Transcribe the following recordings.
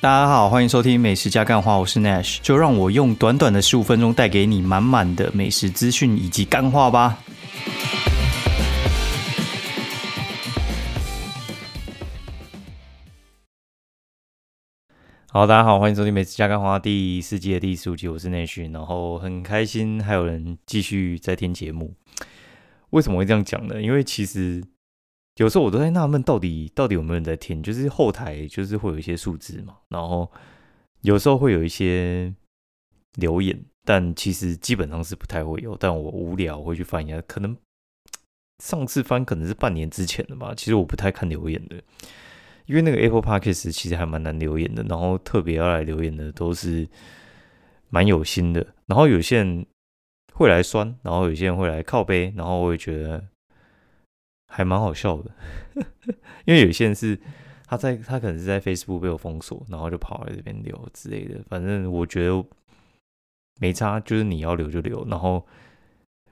大家好，欢迎收听美食加干话，我是 Nash，就让我用短短的十五分钟带给你满满的美食资讯以及干话吧。好，大家好，欢迎收听美食加干话第四季的第十五集，我是 Nash，然后很开心还有人继续在听节目。为什么会这样讲呢？因为其实。有时候我都在纳闷，到底到底有没有人在听？就是后台就是会有一些数字嘛，然后有时候会有一些留言，但其实基本上是不太会有。但我无聊会去翻一下，可能上次翻可能是半年之前的吧。其实我不太看留言的，因为那个 Apple Podcast 其实还蛮难留言的，然后特别要来留言的都是蛮有心的，然后有些人会来酸，然后有些人会来靠背，然后我也觉得。还蛮好笑的，因为有些人是他在他可能是在 Facebook 被我封锁，然后就跑来这边留之类的。反正我觉得没差，就是你要留就留。然后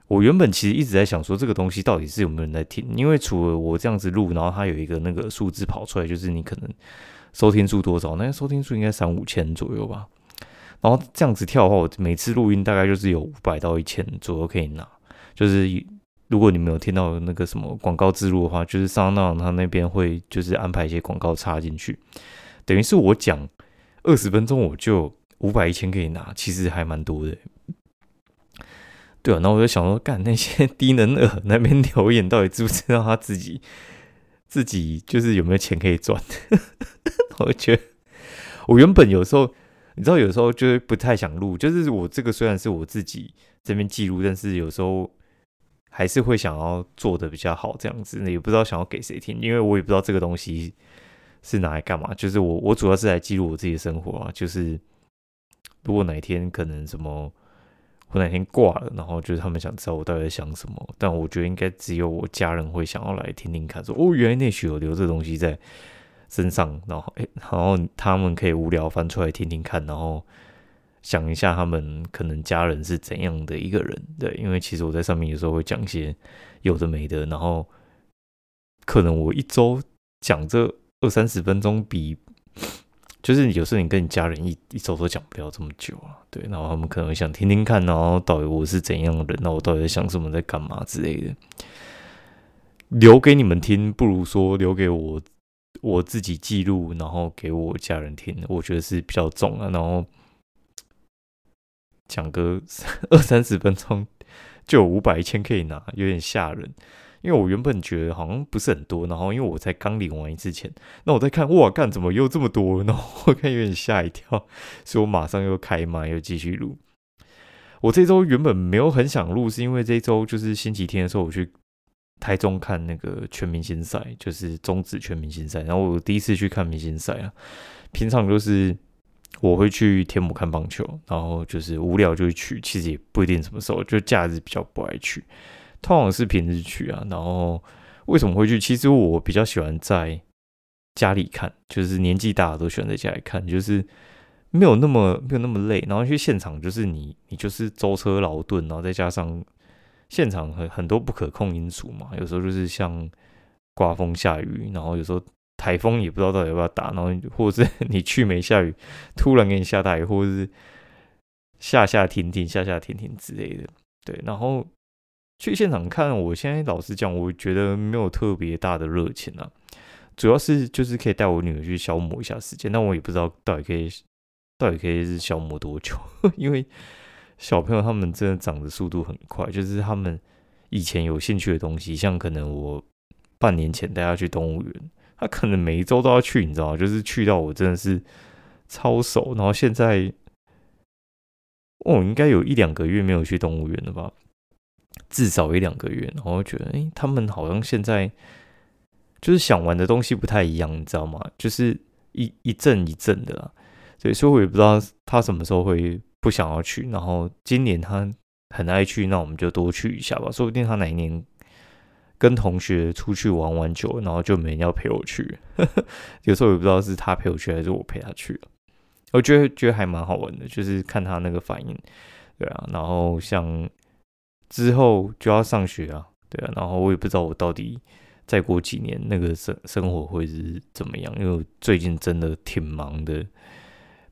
我原本其实一直在想说，这个东西到底是有没有人在听？因为除了我这样子录，然后它有一个那个数字跑出来，就是你可能收听数多少，那收听数应该三五千左右吧。然后这样子跳的话，我每次录音大概就是有五百到一千左右可以拿，就是。如果你没有听到那个什么广告植入的话，就是上当他那边会就是安排一些广告插进去，等于是我讲二十分钟我就五百一千可以拿，其实还蛮多的。对啊，那我就想说，干那些低能儿那边留言，到底知不知道他自己 自己就是有没有钱可以赚？我觉得我原本有时候你知道，有时候就是不太想录，就是我这个虽然是我自己这边记录，但是有时候。还是会想要做的比较好，这样子，也不知道想要给谁听，因为我也不知道这个东西是拿来干嘛。就是我，我主要是来记录我自己的生活啊。就是如果哪一天可能什么，我哪天挂了，然后就是他们想知道我到底在想什么，但我觉得应该只有我家人会想要来听听看，说哦，原来那许有留这东西在身上，然后哎，然后他们可以无聊翻出来听听看，然后。想一下，他们可能家人是怎样的一个人？对，因为其实我在上面有时候会讲一些有的没的，然后可能我一周讲这二三十分钟，比就是有时候你跟你家人一一周都讲不了这么久啊。对，然后他们可能会想听听看，然后到底我是怎样的人，那我到底在想什么，在干嘛之类的，留给你们听，不如说留给我我自己记录，然后给我家人听，我觉得是比较重啊。然后。讲个 二三十分钟就有五百一千可以拿，有点吓人。因为我原本觉得好像不是很多，然后因为我才刚领完一次钱，那我在看哇，干怎么又这么多？然后我看有点吓一跳，所以我马上又开麦又继续录。我这周原本没有很想录，是因为这周就是星期天的时候，我去台中看那个全明星赛，就是中职全明星赛。然后我第一次去看明星赛啊，平常就是。我会去天母看棒球，然后就是无聊就会去，其实也不一定什么时候，就假日比较不爱去，通常是平日去啊。然后为什么会去？其实我比较喜欢在家里看，就是年纪大的都喜欢在家里看，就是没有那么没有那么累。然后去现场就是你你就是舟车劳顿，然后再加上现场很很多不可控因素嘛，有时候就是像刮风下雨，然后有时候。台风也不知道到底要不要打，然后或者是 你去没下雨，突然给你下大雨，或者是下下停停下下停停之类的。对，然后去现场看，我现在老实讲，我觉得没有特别大的热情啊。主要是就是可以带我女儿去消磨一下时间，但我也不知道到底可以到底可以是消磨多久，因为小朋友他们真的长的速度很快，就是他们以前有兴趣的东西，像可能我半年前带他去动物园。他可能每一周都要去，你知道吗？就是去到我真的是超熟，然后现在我应该有一两个月没有去动物园了吧，至少一两个月。然后觉得，哎，他们好像现在就是想玩的东西不太一样，你知道吗？就是一一阵一阵的啦。所以说，我也不知道他什么时候会不想要去。然后今年他很爱去，那我们就多去一下吧。说不定他哪一年。跟同学出去玩玩久，然后就没人要陪我去。有时候也不知道是他陪我去还是我陪他去我觉得觉得还蛮好玩的，就是看他那个反应，对啊。然后像之后就要上学啊，对啊。然后我也不知道我到底再过几年那个生生活会是怎么样？因为最近真的挺忙的，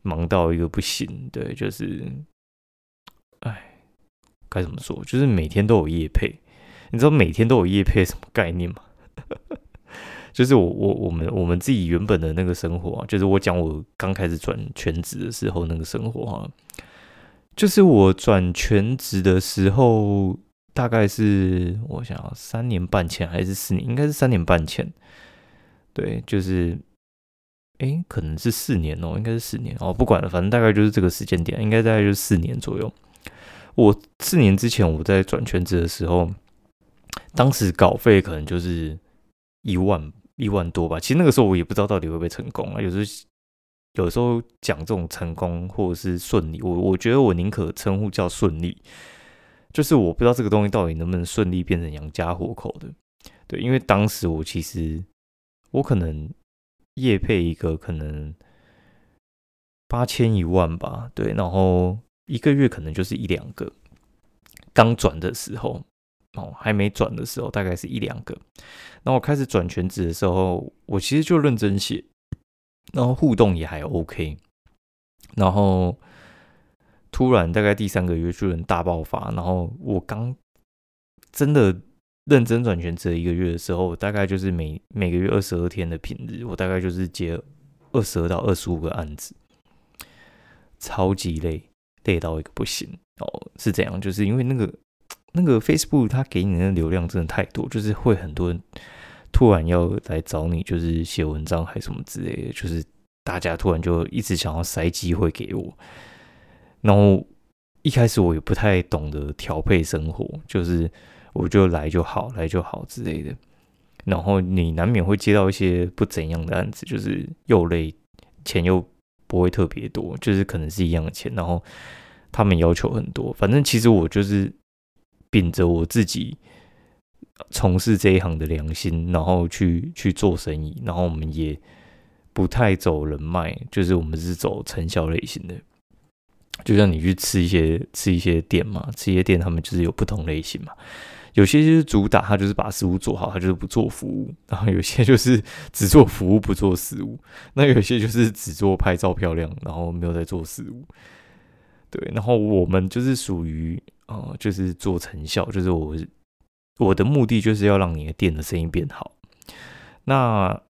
忙到一个不行。对，就是，哎，该怎么说？就是每天都有夜配，你知道每天都有夜配什么概念吗？就是我我我们我们自己原本的那个生活啊，就是我讲我刚开始转全职的时候那个生活哈，就是我转全职的时候，大概是我想三年半前还是四年，应该是三年半前，对，就是，哎，可能是四年哦，应该是四年哦，不管了，反正大概就是这个时间点，应该大概就是四年左右。我四年之前我在转全职的时候，当时稿费可能就是一万。一万多吧，其实那个时候我也不知道到底会不会成功啊。有时候，有时候讲这种成功或者是顺利，我我觉得我宁可称呼叫顺利，就是我不知道这个东西到底能不能顺利变成养家活口的。对，因为当时我其实我可能业配一个可能八千一万吧，对，然后一个月可能就是一两个，刚转的时候。哦，还没转的时候，大概是一两个。那我开始转全职的时候，我其实就认真写，然后互动也还 OK。然后突然大概第三个月就能大爆发。然后我刚真的认真转全职一个月的时候，大概就是每每个月二十二天的平日，我大概就是接二十二到二十五个案子，超级累，累到一个不行。哦，是这样，就是因为那个。那个 Facebook 它给你的流量真的太多，就是会很多人突然要来找你，就是写文章还是什么之类的，就是大家突然就一直想要塞机会给我。然后一开始我也不太懂得调配生活，就是我就来就好，来就好之类的。然后你难免会接到一些不怎样的案子，就是又累，钱又不会特别多，就是可能是一样的钱，然后他们要求很多。反正其实我就是。秉着我自己从事这一行的良心，然后去去做生意，然后我们也不太走人脉，就是我们是走成效类型的。就像你去吃一些吃一些店嘛，吃一些店他们就是有不同类型嘛。有些就是主打，他就是把食物做好，他就是不做服务；然后有些就是只做服务不做食物。那有些就是只做拍照漂亮，然后没有在做食物。对，然后我们就是属于。哦，就是做成效，就是我我的目的就是要让你的店的生意变好。那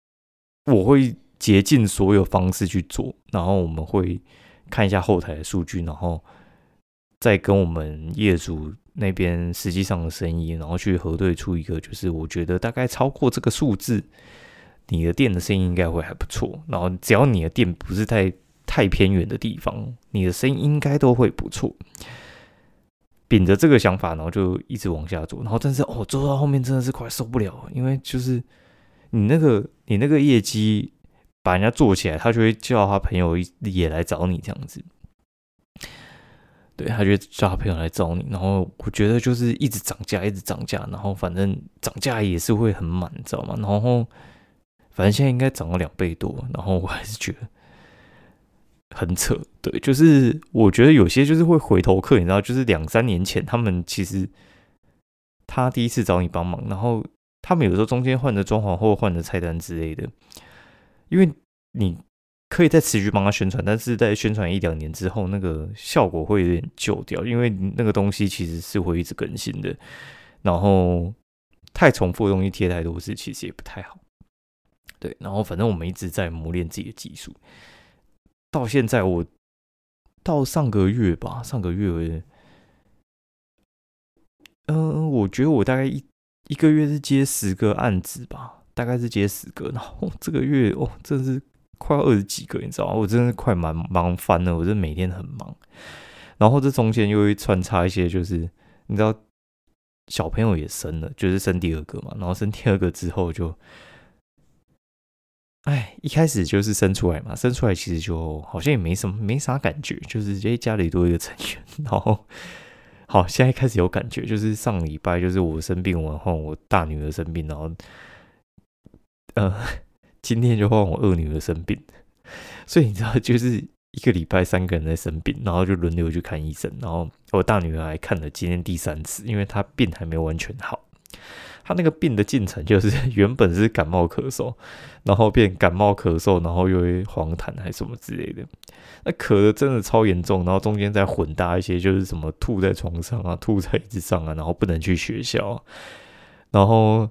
我会竭尽所有方式去做，然后我们会看一下后台的数据，然后再跟我们业主那边实际上的生意，然后去核对出一个，就是我觉得大概超过这个数字，你的店的生意应该会还不错。然后只要你的店不是太太偏远的地方，你的生意应该都会不错。秉着这个想法，然后就一直往下做，然后但是哦，做到后面真的是快受不了，因为就是你那个你那个业绩把人家做起来，他就会叫他朋友也来找你这样子，对他就叫他朋友来找你，然后我觉得就是一直涨价，一直涨价，然后反正涨价也是会很满，你知道吗？然后反正现在应该涨了两倍多，然后我还是觉得。很扯，对，就是我觉得有些就是会回头客，你知道，就是两三年前他们其实他第一次找你帮忙，然后他们有时候中间换的装潢或换的菜单之类的，因为你可以再持续帮他宣传，但是在宣传一两年之后，那个效果会有点旧掉，因为那个东西其实是会一直更新的，然后太重复的东西贴太多次，其实也不太好。对，然后反正我们一直在磨练自己的技术。到现在，我到上个月吧，上个月，嗯，我觉得我大概一一个月是接十个案子吧，大概是接十个。然后这个月 哦，真的是快二十几个，你知道吗？我真的快忙忙翻了，我真每天很忙。然后这中间又会穿插一些，就是你知道，小朋友也生了，就是生第二个嘛。然后生第二个之后就。哎，一开始就是生出来嘛，生出来其实就好像也没什么，没啥感觉，就是哎家里多一个成员。然后，好，现在开始有感觉，就是上礼拜就是我生病完后，我大女儿生病，然后，呃，今天就换我二女儿生病，所以你知道，就是一个礼拜三个人在生病，然后就轮流去看医生，然后我大女儿还看了今天第三次，因为她病还没完全好。他那个病的进程就是 原本是感冒咳嗽，然后变感冒咳嗽，然后又会黄痰还是什么之类的。那咳的真的超严重，然后中间再混搭一些，就是什么吐在床上啊，吐在椅子上啊，然后不能去学校。然后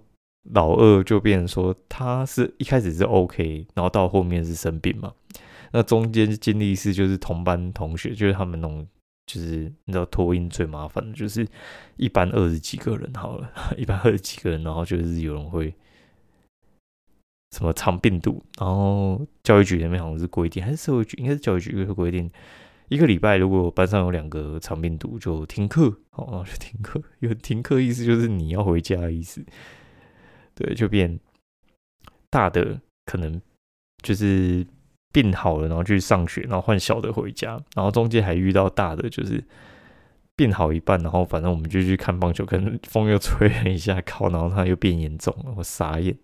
老二就变成说，他是一开始是 OK，然后到后面是生病嘛。那中间经历是就是同班同学，就是他们那种。就是你知道托运最麻烦的，就是一般二十几个人好了，一般二十几个人，然后就是有人会什么藏病毒，然后教育局那边好像是规定，还是社会局，应该是教育局会规定，一个礼拜如果班上有两个藏病毒就停课，哦，然后就停课，有停课意思就是你要回家的意思，对，就变大的可能就是。病好了，然后去上学，然后换小的回家，然后中间还遇到大的，就是病好一半，然后反正我们就去看棒球，可能风又吹了一下，靠，然后他又变严重了，我傻眼。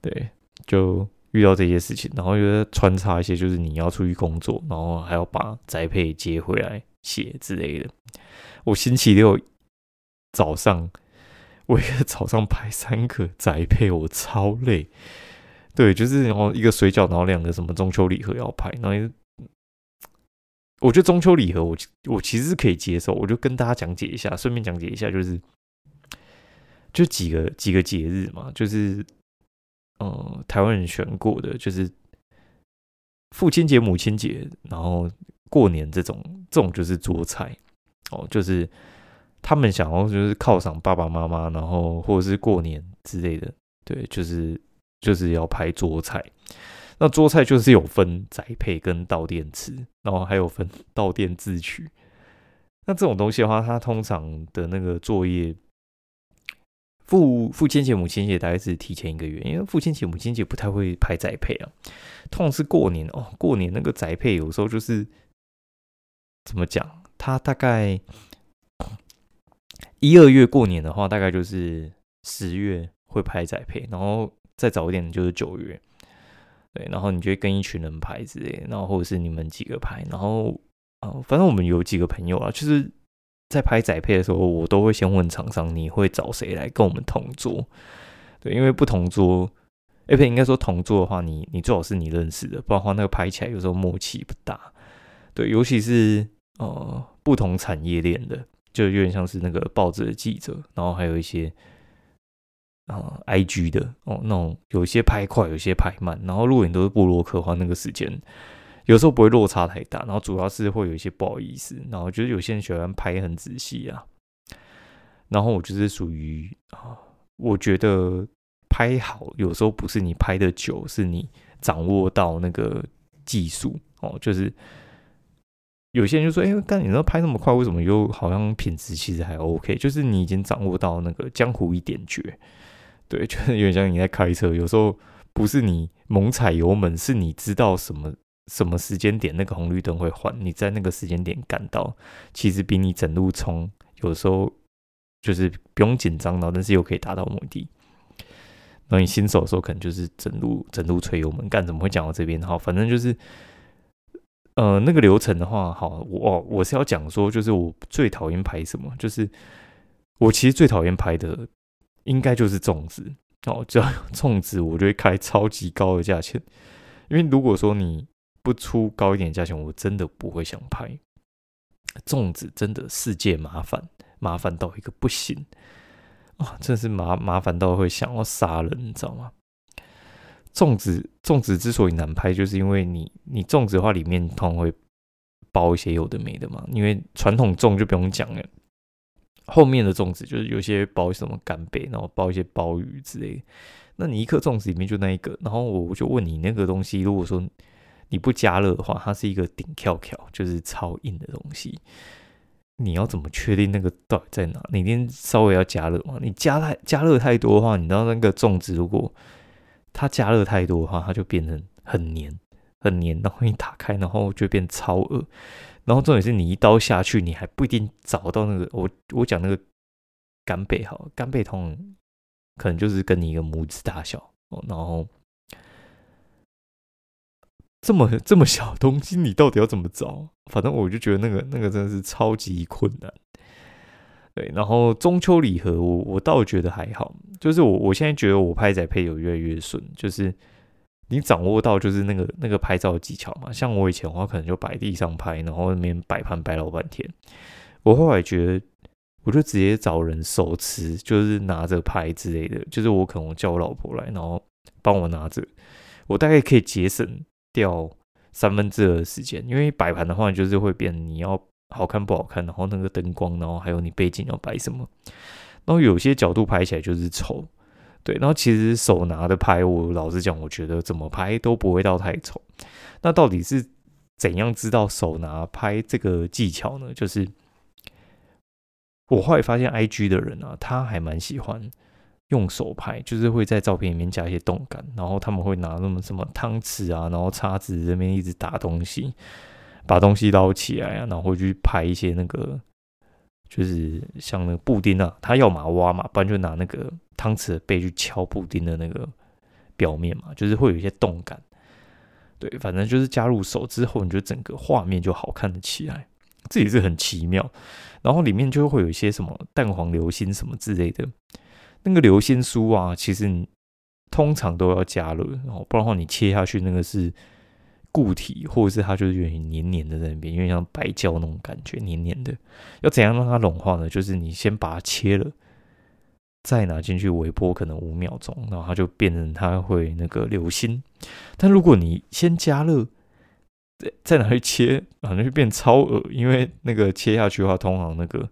对，就遇到这些事情，然后又穿插一些，就是你要出去工作，然后还要把宅配接回来写之类的。我星期六早上，我一个早上排三个宅配，我超累。对，就是然后一个水饺，然后两个什么中秋礼盒要拍，然后我觉得中秋礼盒我我其实是可以接受，我就跟大家讲解一下，顺便讲解一下，就是就几个几个节日嘛，就是呃台湾人选过的，就是父亲节、母亲节，然后过年这种这种就是做菜哦，就是他们想要就是犒赏爸爸妈妈，然后或者是过年之类的，对，就是。就是要拍桌菜，那桌菜就是有分宅配跟到店吃，然后还有分 到店自取。那这种东西的话，它通常的那个作业，父父亲节、母亲节大概是提前一个月，因为父亲节、母亲节不太会拍宅配啊。通常是过年哦，过年那个宅配有时候就是怎么讲，它大概一二月过年的话，大概就是十月会拍宅配，然后。再早一点就是九月，对，然后你就会跟一群人拍之类，然后或者是你们几个拍，然后啊，反正我们有几个朋友啊，就是在拍仔配的时候，我都会先问厂商，你会找谁来跟我们同桌？对，因为不同桌，哎，不应该说同桌的话，你你最好是你认识的，不然的话那个拍起来有时候默契不大。对，尤其是呃不同产业链的，就有点像是那个报纸的记者，然后还有一些。啊，I G 的哦，那种有些拍快，有些拍慢。然后录影都是布洛克的话，那个时间有时候不会落差太大。然后主要是会有一些不好意思。然后就是有些人喜欢拍很仔细啊。然后我就是属于啊，我觉得拍好有时候不是你拍的久，是你掌握到那个技术哦。就是有些人就说：“哎，干你那拍那么快，为什么又好像品质其实还 OK？” 就是你已经掌握到那个江湖一点绝。对，就是有点像你在开车，有时候不是你猛踩油门，是你知道什么什么时间点那个红绿灯会换，你在那个时间点赶到，其实比你整路冲，有时候就是不用紧张到，但是又可以达到目的。那你新手的时候，可能就是整路整路吹油门干，怎么会讲到这边？好，反正就是，呃，那个流程的话，好，我我是要讲说，就是我最讨厌拍什么，就是我其实最讨厌拍的。应该就是粽子哦，只要粽子，我就会开超级高的价钱。因为如果说你不出高一点价钱，我真的不会想拍粽子。真的世界麻烦，麻烦到一个不行啊！真的是麻麻烦到会想要杀人，你知道吗？粽子粽子之所以难拍，就是因为你你粽子的话，里面通常会包一些有的没的嘛。因为传统粽就不用讲了。后面的粽子就是有些包什么干贝，然后包一些鲍鱼之类。那你一颗粽子里面就那一个，然后我就问你那个东西，如果说你不加热的话，它是一个顶翘翘，就是超硬的东西。你要怎么确定那个到底在哪？你一定稍微要加热嘛？你加太加热太多的话，你知道那个粽子如果它加热太多的话，它就变成很黏很黏，然后一打开，然后就变超恶。然后重点是你一刀下去，你还不一定找到那个我我讲那个干贝好，干贝通可能就是跟你一个拇指大小哦，然后这么这么小东西，你到底要怎么找？反正我就觉得那个那个真的是超级困难。对，然后中秋礼盒，我我倒觉得还好，就是我我现在觉得我拍仔配有越来越顺，就是你掌握到就是那个那个拍照技巧嘛。像我以前的话，可能就摆地上拍，然后那边摆盘摆老半天。我后来觉得，我就直接找人手持，就是拿着拍之类的，就是我可能叫我老婆来，然后帮我拿着，我大概可以节省掉三分之二的时间，因为摆盘的话就是会变你要。好看不好看，然后那个灯光，然后还有你背景要摆什么，然后有些角度拍起来就是丑，对。然后其实手拿的拍，我老实讲，我觉得怎么拍都不会到太丑。那到底是怎样知道手拿拍这个技巧呢？就是我后来发现，I G 的人啊，他还蛮喜欢用手拍，就是会在照片里面加一些动感，然后他们会拿那么什么汤匙啊，然后叉子这边一直打东西。把东西捞起来啊，然后去拍一些那个，就是像那个布丁啊，他要嘛挖嘛，不然就拿那个汤匙的背去敲布丁的那个表面嘛，就是会有一些动感。对，反正就是加入手之后，你觉得整个画面就好看的起来，这也是很奇妙。然后里面就会有一些什么蛋黄流心什么之类的，那个流心酥啊，其实通常都要加热，然后不然的话你切下去那个是。固体，或者是它就是有点黏黏的在那边，因为像白胶那种感觉，黏黏的。要怎样让它融化呢？就是你先把它切了，再拿进去微波，可能五秒钟，然后它就变成它会那个流心。但如果你先加热，再再拿去切，反正就变超恶，因为那个切下去的话，通常那个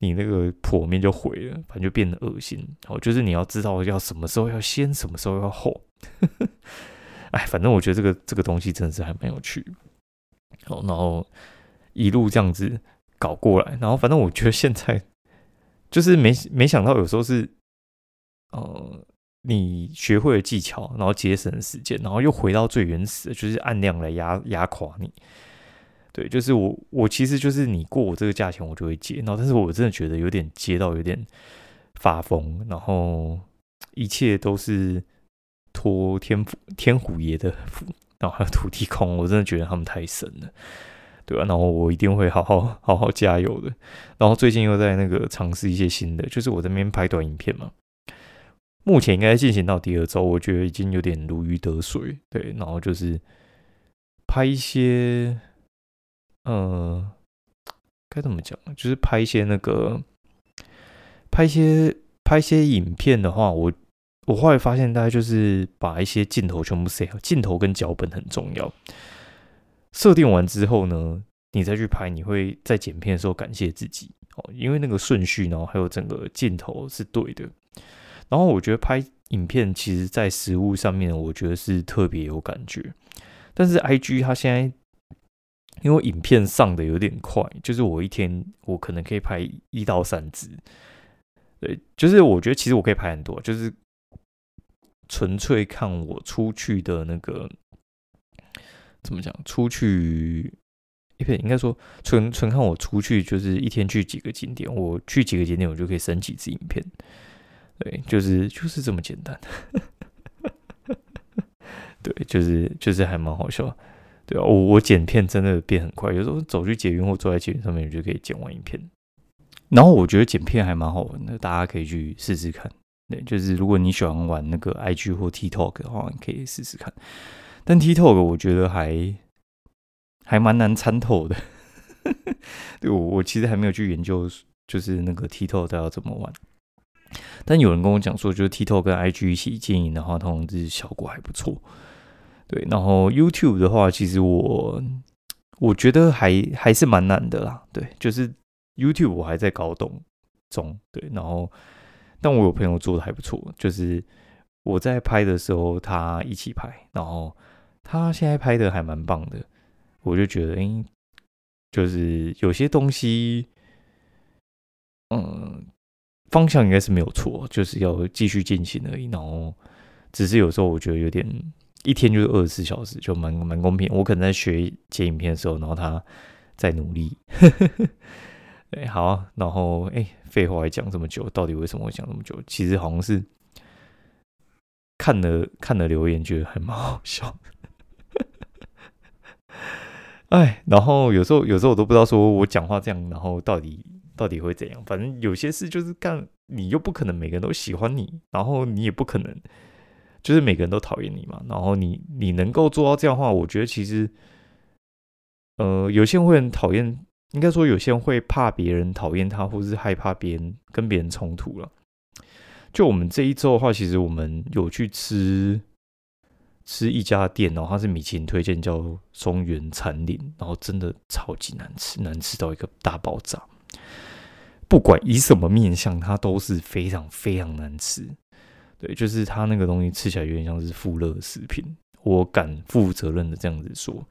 你那个破面就毁了，反正就变得恶心。哦，就是你要知道要什么时候要先，什么时候要后。反正我觉得这个这个东西真的是还蛮有趣，哦，然后一路这样子搞过来，然后反正我觉得现在就是没没想到有时候是，呃，你学会了技巧，然后节省时间，然后又回到最原始的，就是按量来压压垮你。对，就是我我其实就是你过我这个价钱我就会接，然后但是我真的觉得有点接到有点发疯，然后一切都是。托天府天虎爷的福，然后还有土地公，我真的觉得他们太神了，对吧？然后我一定会好好好好加油的。然后最近又在那个尝试一些新的，就是我这边拍短影片嘛。目前应该进行到第二周，我觉得已经有点如鱼得水。对，然后就是拍一些，呃，该怎么讲？就是拍一些那个，拍一些拍一些影片的话，我。我后来发现，大概就是把一些镜头全部设好，镜头跟脚本很重要。设定完之后呢，你再去拍，你会在剪片的时候感谢自己哦，因为那个顺序，然后还有整个镜头是对的。然后我觉得拍影片，其实在实物上面，我觉得是特别有感觉。但是 I G 它现在因为影片上的有点快，就是我一天我可能可以拍一到三支。对，就是我觉得其实我可以拍很多，就是。纯粹看我出去的那个怎么讲？出去一片应该说纯纯看我出去，就是一天去几个景点，我去几个景点，我就可以升几支影片。对，就是就是这么简单。对，就是就是还蛮好笑。对啊，我我剪片真的变很快，有时候走去捷运或坐在捷运上面，就可以剪完影片。然后我觉得剪片还蛮好玩的，大家可以去试试看。对，就是如果你喜欢玩那个 IG 或 TikTok 的话，你可以试试看。但 TikTok 我觉得还还蛮难参透的。对我，我其实还没有去研究，就是那个 TikTok 要怎么玩。但有人跟我讲说，就是 TikTok 跟 IG 一起经营的话，通常是效果还不错。对，然后 YouTube 的话，其实我我觉得还还是蛮难的啦。对，就是 YouTube 我还在搞懂中。对，然后。但我有朋友做的还不错，就是我在拍的时候，他一起拍，然后他现在拍的还蛮棒的，我就觉得，哎，就是有些东西，嗯，方向应该是没有错，就是要继续进行而已。然后，只是有时候我觉得有点一天就是二十四小时，就蛮蛮公平。我可能在学剪影片的时候，然后他在努力。哎，好，然后哎，废话还讲这么久，到底为什么会讲这么久？其实好像是看了看了留言，觉得还蛮好笑。哎，然后有时候有时候我都不知道说我讲话这样，然后到底到底会怎样？反正有些事就是干，你又不可能每个人都喜欢你，然后你也不可能就是每个人都讨厌你嘛。然后你你能够做到这样的话，我觉得其实，呃，有些人会很讨厌，应该说有些人会怕别人讨厌他，或是害怕别人跟别人冲突了。就我们这一周的话，其实我们有去吃吃一家店，然后它是米其林推荐，叫松原餐林，然后真的超级难吃，难吃到一个大爆炸。不管以什么面相，它都是非常非常难吃。对，就是它那个东西吃起来有点像是富乐食品，我敢负责任的这样子说。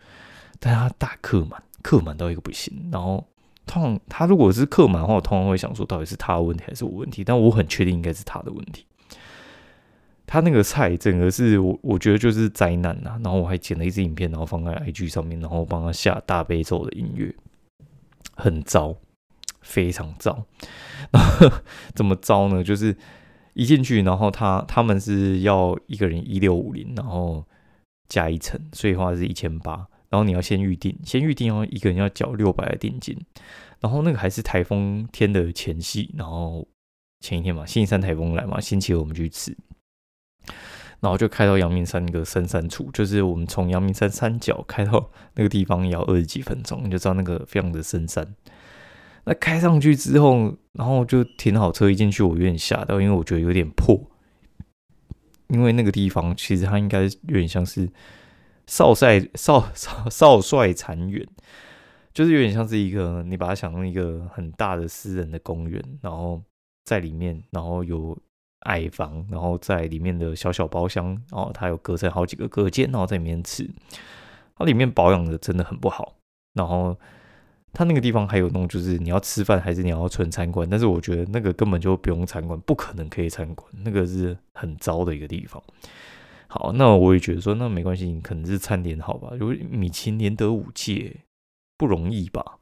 但它大客满，客满到一个不行。然后，通常他如果是客满的话，我通常会想说，到底是他的问题还是我问题？但我很确定应该是他的问题。他那个菜整个是我我觉得就是灾难呐。然后我还剪了一支影片，然后放在 IG 上面，然后帮他下大悲咒的音乐，很糟。非常糟，怎么糟呢？就是一进去，然后他他们是要一个人一六五零，然后加一层，所以话是一千八。然后你要先预定，先预定要一个人要缴六百的定金。然后那个还是台风天的前夕，然后前一天嘛，星期三台风来嘛，星期二我们去吃，然后就开到阳明山那个深山处，就是我们从阳明山山脚开到那个地方也要二十几分钟，你就知道那个非常的深山。那开上去之后，然后就停好车，一进去我有点吓到，因为我觉得有点破。因为那个地方其实它应该有点像是少帅少少少帅残垣，就是有点像是一个你把它想成一个很大的私人的公园，然后在里面，然后有矮房，然后在里面的小小包厢，然后它有隔成好几个隔间，然后在里面吃，它里面保养的真的很不好，然后。它那个地方还有那种，就是你要吃饭还是你要纯参观？但是我觉得那个根本就不用参观，不可能可以参观，那个是很糟的一个地方。好，那我也觉得说，那没关系，你可能是餐点好吧？如果米其林得五届，不容易吧？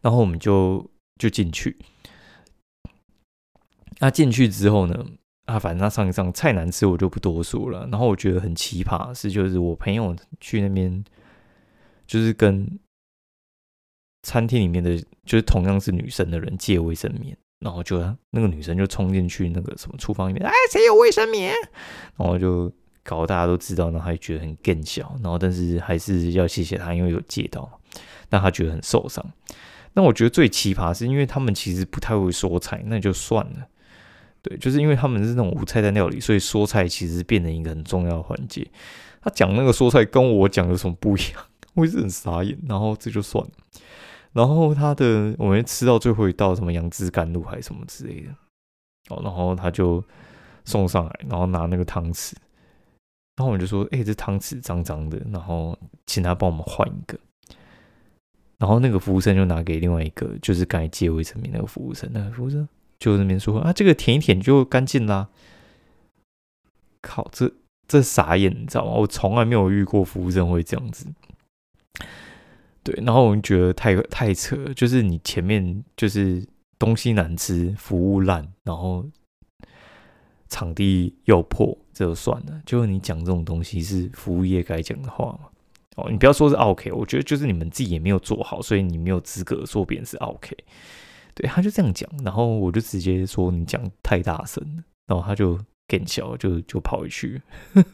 然后我们就就进去。那进去之后呢？啊，反正他上一上菜难吃，我就不多说了。然后我觉得很奇葩是，就是我朋友去那边，就是跟。餐厅里面的就是同样是女生的人借卫生棉，然后就那个女生就冲进去那个什么厨房里面，哎，谁有卫生棉？然后就搞大家都知道，然后还觉得很更小，然后但是还是要谢谢他，因为有借到，但他觉得很受伤。那我觉得最奇葩是因为他们其实不太会说菜，那就算了。对，就是因为他们是那种无菜单料理，所以说菜其实变成一个很重要的环节。他讲那个说菜跟我讲有什么不一样？我也是很傻眼，然后这就算了。然后他的我们吃到最后一道什么杨枝甘露还是什么之类的，哦，然后他就送上来，然后拿那个汤匙，然后我们就说，哎，这汤匙脏脏的，然后请他帮我们换一个。然后那个服务生就拿给另外一个，就是刚才接卫生棉那个服务生，那个服务生就那边说啊，这个舔一舔就干净啦。靠，这这傻眼，你知道吗？我从来没有遇过服务生会这样子。对，然后我们觉得太太扯，就是你前面就是东西难吃，服务烂，然后场地又破，这就算了。就你讲这种东西是服务业该讲的话嘛？哦，你不要说是 OK，我觉得就是你们自己也没有做好，所以你没有资格说别人是 OK。对，他就这样讲，然后我就直接说你讲太大声了，然后他就。更小就就跑回去，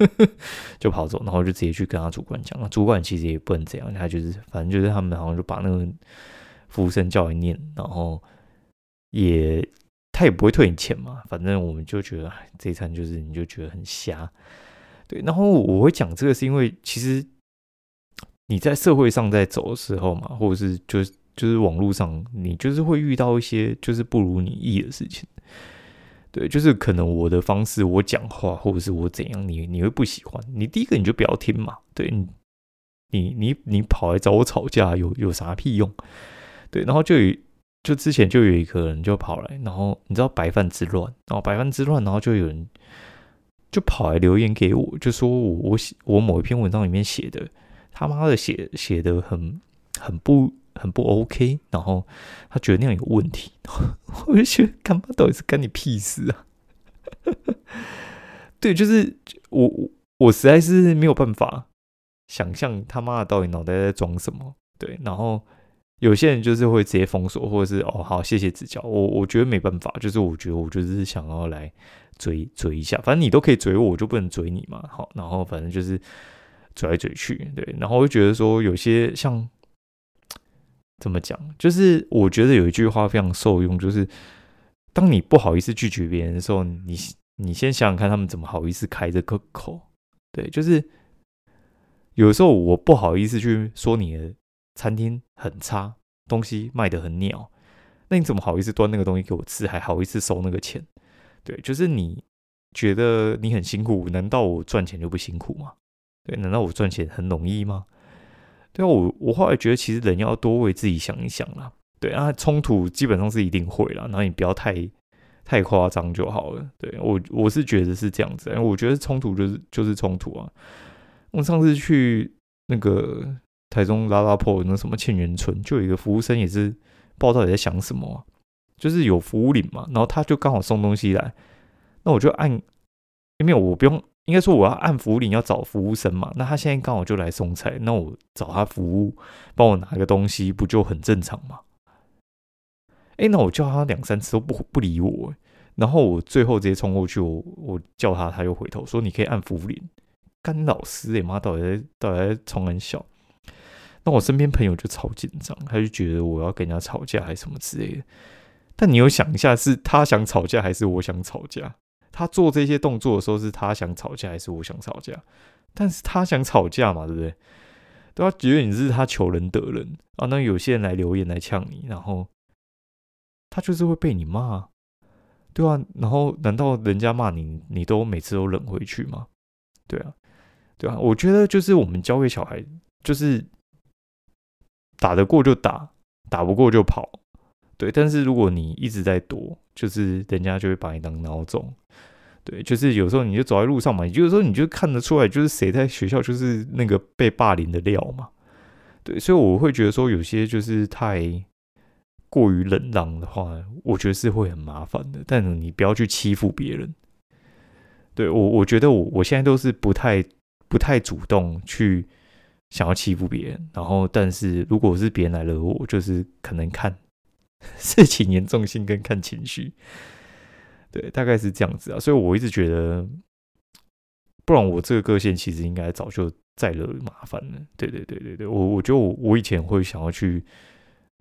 就跑走，然后就直接去跟他主管讲。主管其实也不能这样，他就是反正就是他们好像就把那个服务生叫来念，然后也他也不会退你钱嘛。反正我们就觉得这一餐就是你就觉得很瞎，对。然后我会讲这个是因为其实你在社会上在走的时候嘛，或者是就是就是网络上，你就是会遇到一些就是不如你意的事情。对，就是可能我的方式，我讲话或者是我怎样，你你会不喜欢。你第一个你就不要听嘛。对，你你你跑来找我吵架，有有啥屁用？对，然后就有就之前就有一个人就跑来，然后你知道白饭之乱，然后白饭之乱，然后就有人就跑来留言给我，就说我我写我某一篇文章里面写的他妈的写写的很很不。很不 OK，然后他觉得那样有问题，我就觉得干嘛到底是干你屁事啊？对，就是我我我实在是没有办法想象他妈的到底脑袋在装什么。对，然后有些人就是会直接封锁，或者是哦好谢谢指教，我我觉得没办法，就是我觉得我就是想要来追追一下，反正你都可以追我，我就不能追你嘛。好，然后反正就是追来追去，对，然后我就觉得说有些像怎么讲，就是我觉得有一句话非常受用，就是当你不好意思拒绝别人的时候，你你先想想看，他们怎么好意思开这个口？对，就是有时候我不好意思去说你的。餐厅很差，东西卖的很鸟，那你怎么好意思端那个东西给我吃，还好意思收那个钱？对，就是你觉得你很辛苦，难道我赚钱就不辛苦吗？对，难道我赚钱很容易吗？对啊，我我后来觉得其实人要多为自己想一想啦。对啊，冲突基本上是一定会啦，然后你不要太太夸张就好了。对我我是觉得是这样子，我觉得冲突就是就是冲突啊。我上次去那个。台中拉拉破那什么沁园村，就有一个服务生也是不知道到底在想什么，就是有服务领嘛，然后他就刚好送东西来，那我就按，因为我不用，应该说我要按服务领要找服务生嘛，那他现在刚好就来送菜，那我找他服务帮我拿个东西，不就很正常吗？哎，那我叫他两三次都不不理我，然后我最后直接冲过去，我我叫他，他又回头说你可以按服务领，干老师哎妈，到底在到底在冲很小。那我身边朋友就超紧张，他就觉得我要跟人家吵架还是什么之类的。但你有想一下，是他想吵架还是我想吵架？他做这些动作的时候，是他想吵架还是我想吵架？但是他想吵架嘛，对不对？对他觉得你是他求人得人啊。那有些人来留言来呛你，然后他就是会被你骂，对啊。然后难道人家骂你，你都每次都忍回去吗？对啊，对啊。我觉得就是我们教给小孩，就是。打得过就打，打不过就跑，对。但是如果你一直在躲，就是人家就会把你当孬种，对。就是有时候你就走在路上嘛，有时候你就看得出来，就是谁在学校就是那个被霸凌的料嘛，对。所以我会觉得说，有些就是太过于冷浪的话，我觉得是会很麻烦的。但你不要去欺负别人，对我，我觉得我我现在都是不太不太主动去。想要欺负别人，然后但是如果是别人来惹我，就是可能看事情严重性跟看情绪，对，大概是这样子啊。所以我一直觉得，不然我这个个性其实应该早就再惹麻烦了。对对对对对，我我觉得我我以前会想要去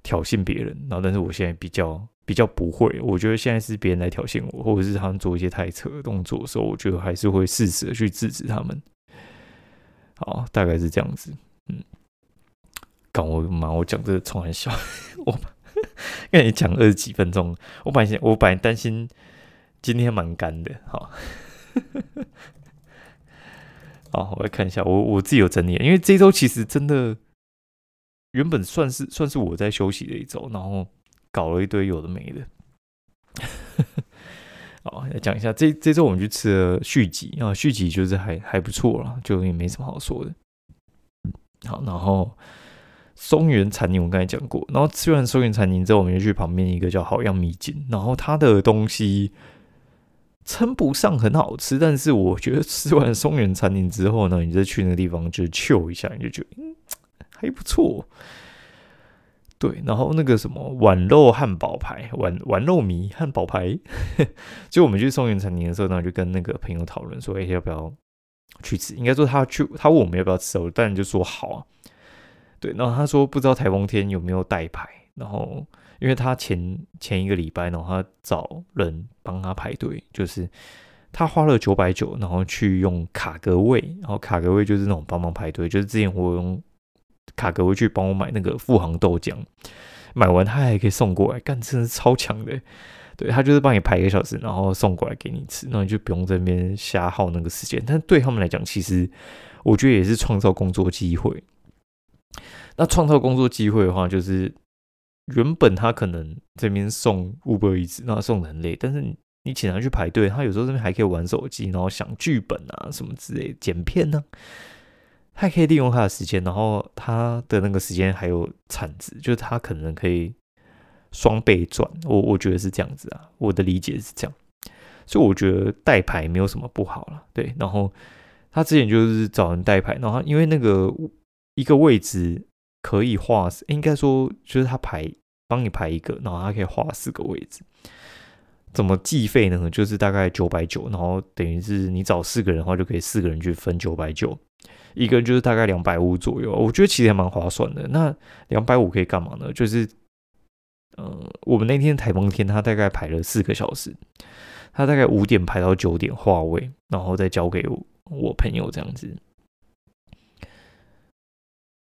挑衅别人，然后但是我现在比较比较不会。我觉得现在是别人来挑衅我，或者是他们做一些太扯的动作的时候，我觉得还是会适时的去制止他们。好，大概是这样子。嗯，刚我妈，我讲这个冲很笑，我 跟你讲二十几分钟，我本来我本来担心今天蛮干的。好，好，我来看一下，我我自己有整理，因为这周其实真的原本算是算是我在休息的一周，然后搞了一堆有的没的。好，来讲一下这这周我们去吃了续集啊，续集就是还还不错了，就也没什么好说的。好，然后松原餐厅我刚才讲过，然后吃完松原餐厅之后，我们就去旁边一个叫好样米锦，然后它的东西称不上很好吃，但是我觉得吃完松原餐厅之后呢，你再去那个地方就嗅一下，你就觉得嗯还不错。对，然后那个什么碗肉汉堡排，碗碗肉米汉堡排，就我们去松原餐厅的时候呢，就跟那个朋友讨论说，哎，要不要去吃？应该说他去，他问我们要不要吃，我当然就说好啊。对，然后他说不知道台风天有没有代排，然后因为他前前一个礼拜，然后他找人帮他排队，就是他花了九百九，然后去用卡格位，然后卡格位就是那种帮忙排队，就是之前我用。卡格回去帮我买那个富航豆浆，买完他还可以送过来，干真的是超强的。对他就是帮你排一个小时，然后送过来给你吃，那你就不用在那边瞎耗那个时间。但对他们来讲，其实我觉得也是创造工作机会。那创造工作机会的话，就是原本他可能这边送 Uber 一次，那送的很累，但是你请他去排队，他有时候这边还可以玩手机，然后想剧本啊什么之类剪片呢。他可以利用他的时间，然后他的那个时间还有产值，就是他可能可以双倍赚。我我觉得是这样子啊，我的理解是这样，所以我觉得代牌没有什么不好了。对，然后他之前就是找人代牌，然后因为那个一个位置可以画，应该说就是他排帮你排一个，然后他可以画四个位置。怎么计费呢？就是大概九百九，然后等于是你找四个人的话，就可以四个人去分九百九，一个人就是大概两百五左右。我觉得其实还蛮划算的。那两百五可以干嘛呢？就是，嗯，我们那天台风天，他大概排了四个小时，他大概五点排到九点画位，然后再交给我朋友这样子。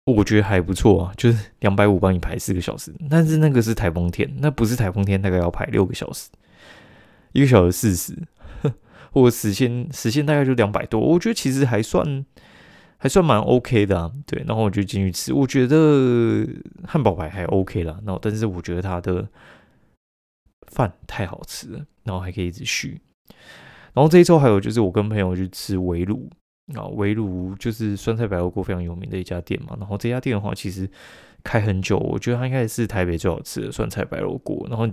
我觉得还不错啊，就是两百五帮你排四个小时，但是那个是台风天，那不是台风天，大概要排六个小时。一个小时四十，我时限时限大概就两百多，我觉得其实还算还算蛮 OK 的啊。对，然后我就进去吃，我觉得汉堡排还 OK 啦。然后，但是我觉得它的饭太好吃了，然后还可以一直续。然后这一周还有就是我跟朋友去吃围炉啊，围炉就是酸菜白肉锅非常有名的一家店嘛。然后这家店的话，其实开很久，我觉得它应该是台北最好吃的酸菜白肉锅。然后。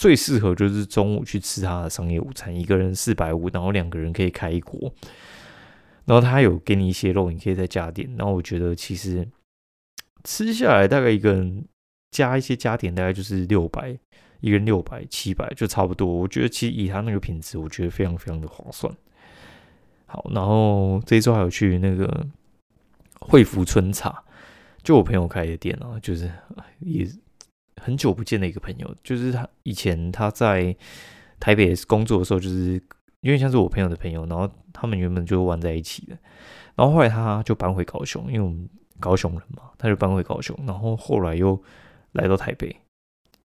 最适合就是中午去吃它的商业午餐，一个人四百五，然后两个人可以开一锅，然后他有给你一些肉，你可以再加点。然后我觉得其实吃下来大概一个人加一些加点，大概就是六百，一个人六百七百就差不多。我觉得其实以他那个品质，我觉得非常非常的划算。好，然后这一周还有去那个惠福春茶，就我朋友开的店啊，就是也。很久不见的一个朋友，就是他以前他在台北工作的时候，就是因为像是我朋友的朋友，然后他们原本就玩在一起的，然后后来他就搬回高雄，因为我们高雄人嘛，他就搬回高雄，然后后来又来到台北，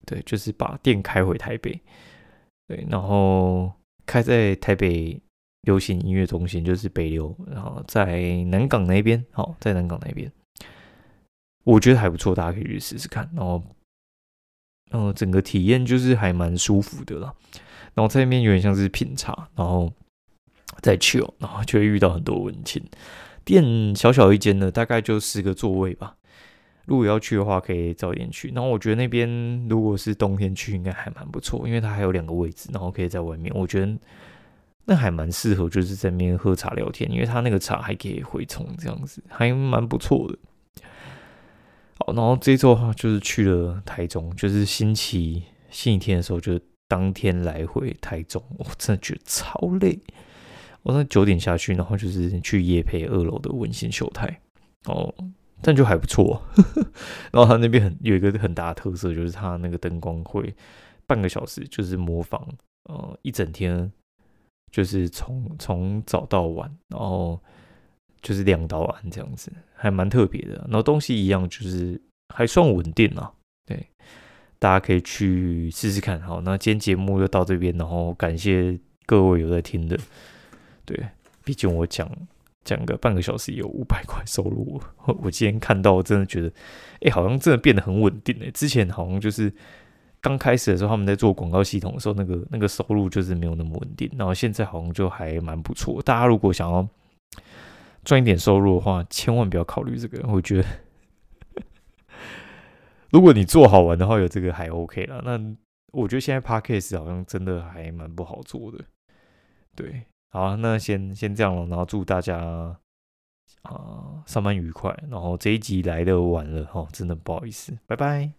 对，就是把店开回台北，对，然后开在台北流行音乐中心，就是北流，然后在南港那边，好，在南港那边，我觉得还不错，大家可以去试试看，然后。嗯，整个体验就是还蛮舒服的啦。然后在那边有点像是品茶，然后再去哦，然后就会遇到很多文青。店小小一间的，大概就十个座位吧。如果要去的话，可以早点去。然后我觉得那边如果是冬天去，应该还蛮不错，因为它还有两个位置，然后可以在外面。我觉得那还蛮适合，就是在那边喝茶聊天，因为它那个茶还可以回冲，这样子还蛮不错的。好，然后这周的话就是去了台中，就是星期星期天的时候，就当天来回台中，我真的觉得超累。我那九点下去，然后就是去夜配二楼的温馨秀台，哦，但就还不错。然后他那边很有一个很大的特色，就是他那个灯光会半个小时，就是模仿呃一整天，就是从从早到晚，然后。就是两到晚这样子，还蛮特别的。然后东西一样，就是还算稳定啊。对，大家可以去试试看。好，那今天节目就到这边，然后感谢各位有在听的。对，毕竟我讲讲个半个小时有五百块收入，我今天看到真的觉得，哎，好像真的变得很稳定哎。之前好像就是刚开始的时候，他们在做广告系统的时候，那个那个收入就是没有那么稳定。然后现在好像就还蛮不错。大家如果想要。赚一点收入的话，千万不要考虑这个。我觉得，如果你做好玩的话，有这个还 OK 了。那我觉得现在 Podcast 好像真的还蛮不好做的。对，好，那先先这样了。然后祝大家啊上班愉快。然后这一集来的晚了哈，真的不好意思，拜拜。